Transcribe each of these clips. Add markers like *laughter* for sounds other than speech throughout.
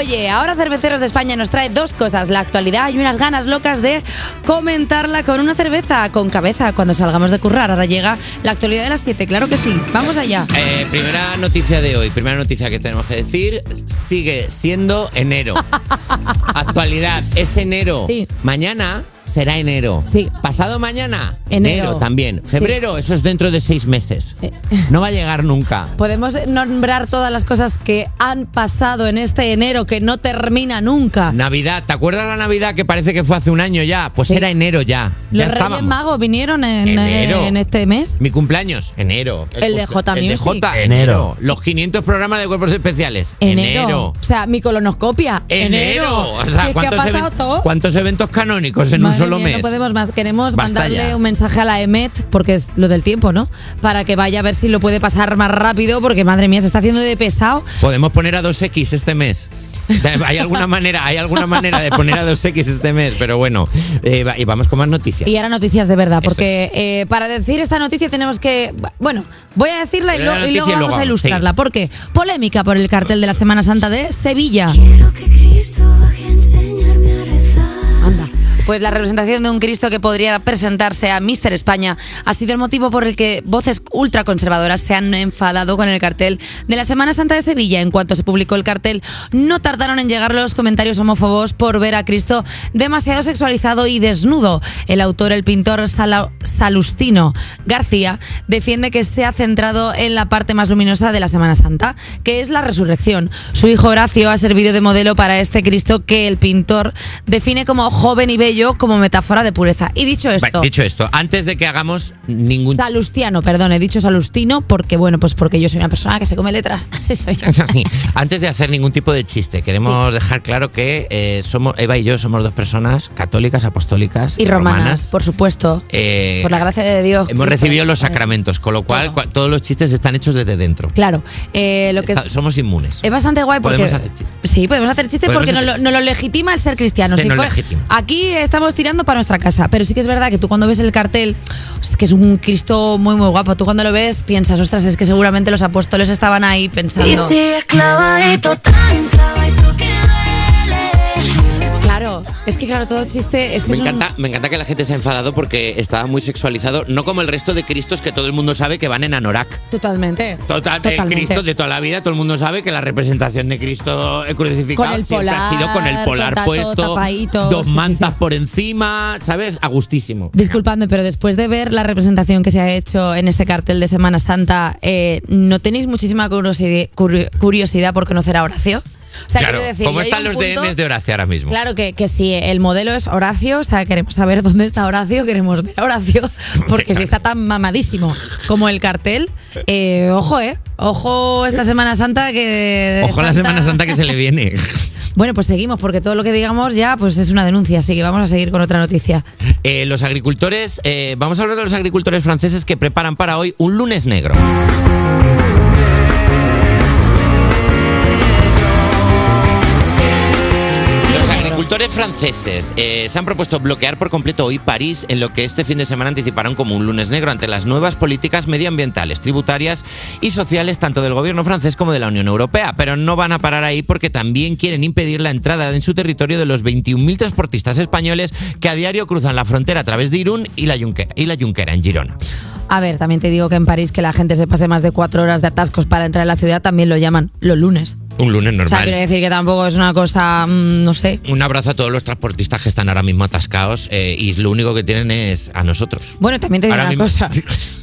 Oye, ahora Cerveceros de España nos trae dos cosas, la actualidad y unas ganas locas de comentarla con una cerveza con cabeza cuando salgamos de currar. Ahora llega la actualidad de las 7, claro que sí. Vamos allá. Eh, primera noticia de hoy, primera noticia que tenemos que decir, sigue siendo enero. *laughs* Actualidad, es enero. Sí. Mañana será enero. Sí. Pasado mañana, Enero. también. Febrero, eso es dentro de seis meses. Eh. No va a llegar nunca. Podemos nombrar todas las cosas que han pasado en este enero que no termina nunca. Navidad, ¿te acuerdas la Navidad que parece que fue hace un año ya? Pues Sí. era enero ya. Los ya Reyes estábamos. Magos vinieron en, Enero. en este mes. Mi cumpleaños, enero. El de cumple- J El de Music. J, enero. Los 500 programas de cuerpos especiales, Enero. enero. O sea, mi colonoscopia. Enero. O Si sea, es que ha ¿cuántos, pasado todo. cuántos eventos canónicos en un Madre solo mía, mes? No podemos más. Queremos Basta mandarle ya. un mensaje a la EMET, porque es lo del tiempo, ¿no? Para que vaya a ver si lo puede pasar más rápido, porque madre mía, se está haciendo de pesado. Podemos poner a 2X este mes. Hay alguna manera, hay alguna manera de poner a 2X este mes, pero bueno, eh, y vamos con más noticias. Y ahora noticias de verdad, porque eh, para decir esta noticia tenemos que. Bueno, voy a decirla y, Primero lo- y luego y luego vamos a ilustrarla. sí. Porque polémica por el cartel de la Semana Santa de Sevilla. Quiero que Pues la representación de un Cristo que podría presentarse a Mister España ha sido el motivo por el que voces ultraconservadoras se han enfadado con el cartel de la Semana Santa de Sevilla. En cuanto se publicó el cartel, no tardaron en llegar los comentarios homófobos por ver a Cristo demasiado sexualizado y desnudo. El autor, el pintor Salustino García, defiende que se ha centrado en la parte más luminosa de la Semana Santa, que es la resurrección. Su hijo Horacio ha servido de modelo para este Cristo que el pintor define como joven y bello como metáfora de pureza. Y dicho Vale, esto, dicho esto, antes de que hagamos ningún Salustiano, perdón, he dicho Salustino porque, bueno, pues porque yo soy una persona que se come letras. *laughs* Así soy yo. *laughs* Sí, antes de hacer ningún tipo de chiste, queremos dejar claro que eh, somos Eva y yo somos dos personas católicas, apostólicas Y romanas, por supuesto. Eh, por la gracia de Dios. Hemos Cristo, recibido los sacramentos, con lo cual todo. cua- todos los chistes están hechos desde dentro. Claro, eh, lo que Está- es, somos inmunes. es bastante guay porque... Podemos hacer chistes. Sí, podemos hacer chistes porque nos hacer lo, nos lo legitima el ser cristiano. Se legitima. aquí estamos tirando para nuestra casa, pero sí que es verdad que tú cuando ves el cartel, que es un Cristo muy, muy guapo. Tú cuando lo ves piensas, ostras, es que seguramente los apóstoles estaban ahí Y pensando... sigues clavadito, tan es que claro, todo chiste es que Me encanta, me encanta que la gente se ha enfadado porque estaba muy sexualizado, no como el resto de Cristos que todo el mundo sabe que van en anorak. Totalmente. Total, el Totalmente. Cristo de toda la vida, todo el mundo sabe que la representación de Cristo crucificado Con el siempre ha sido con el polar, polar con puesto, tapadito, dos sí, mantas sí. por encima, ¿sabes? A gustísimo. Disculpadme, pero después de ver la representación que se ha hecho en este cartel de Semana Santa, eh, ¿no tenéis muchísima curiosidad, curi- curiosidad por conocer a Horacio? O sea, claro, quiero decir, ¿cómo están los punto- DMs de Horacio ahora mismo? Claro que, que si el modelo es Horacio, o sea, queremos saber *laughs* dónde está Horacio, queremos ver a Horacio, *laughs* porque si está tan mamadísimo como el cartel, eh, ojo, ¿eh? Ojo esta Semana Santa que... Ojo la Semana Santa que se le viene. *laughs* Bueno, pues seguimos, porque todo lo que digamos ya pues es una denuncia, así que vamos a seguir con otra noticia. Eh, los agricultores, eh, vamos a hablar de los agricultores franceses que preparan para hoy un lunes negro. Franceses eh, se han propuesto bloquear por completo hoy París en lo que este fin de semana anticiparon como un lunes negro ante las nuevas políticas medioambientales, tributarias y sociales tanto del gobierno francés como de la Unión Europea. Pero no van a parar ahí porque también quieren impedir la entrada en su territorio de los 21.000 transportistas españoles que a diario cruzan la frontera a través de Irún y la Junquera, en Girona. A ver, también te digo que en París que la gente se pase más de cuatro horas de atascos para entrar en la ciudad también lo llaman los lunes. Un lunes O sea, normal. quiero decir que tampoco es una cosa, mm, no sé. Un abrazo a todos los transportistas que están ahora mismo atascados eh, y lo único que tienen es a nosotros. Bueno, también te digo Ahora una mismo- cosa.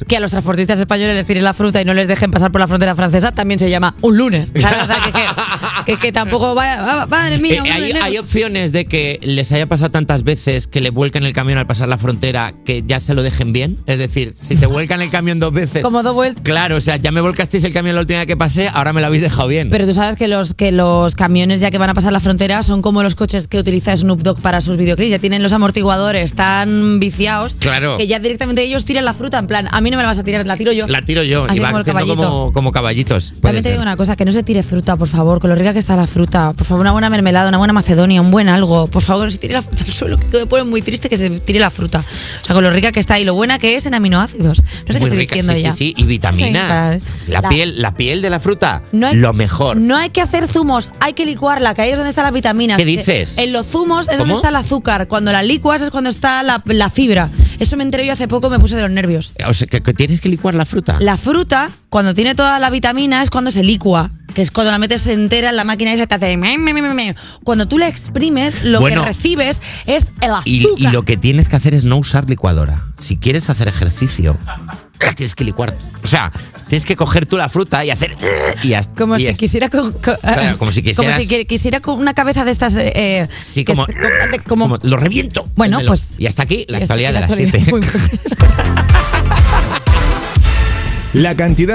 Que a los transportistas españoles les tiren la fruta y no les dejen pasar por la frontera francesa también se llama un lunes. ¿sabes? O sea, que, que, *laughs* que- que tampoco vaya... Madre mía, Eh, un hay, hay opciones de que les haya pasado tantas veces que le vuelcan el camión al pasar la frontera que ya se lo dejen bien. Es decir, si te vuelcan el camión dos veces. Como dos vueltas. Claro, o sea, ya me volcasteis el camión la última vez que pasé, ahora me lo habéis dejado bien. Pero tú sabes que los, que los camiones ya que van a pasar la frontera son como los coches que utiliza Snoop Dogg para sus videoclips. Ya tienen los amortiguadores tan viciados Claro. que ya directamente ellos tiran la fruta. En plan, a mí no me la vas a tirar, la tiro yo. la tiro yo Así y como el caballito. como, como caballitos. También te ser. digo una cosa, que no se tire fruta, por favor, con lo rica que está la fruta. Por favor, una buena mermelada, una buena macedonia, un buen algo. Por favor, no se tire la fruta al suelo, que me pone muy triste que se tire la fruta. O sea, con lo rica que está y lo buena que es en aminoácidos. No sé qué estoy rica, diciendo sí, ya. sí, sí, y vitaminas. La, la- piel, la piel de la fruta, No hay- lo mejor. No hay que hacer zumos, hay que licuarla, que ahí es donde están las vitaminas. ¿Qué dices? En los zumos es donde está el azúcar. Cuando la licuas es cuando está la, la fibra. Eso me enteré yo hace poco, me puse de los nervios. O sea, que, que tienes que licuar la fruta. La fruta, cuando tiene toda la vitamina, es cuando se licua. Que es cuando la metes entera en la máquina y se te hace. me, me, me, me, me. Cuando tú la exprimes, lo Bueno. que recibes es el azúcar. Y, y lo que tienes que hacer es no usar licuadora. Si quieres hacer ejercicio, la tienes que licuar. O sea, tienes que coger tú la fruta y hacer. Y hasta- Como y si quisiera. co- co- Claro, como si quisieras- Como si qui- quisiera con una cabeza de estas. eh, eh, Sí, como, es- como- como lo reviento. Bueno, pues- Y hasta aquí la actualidad aquí de la las actualidad. 7. Muy bien. *laughs* *laughs* La cantidad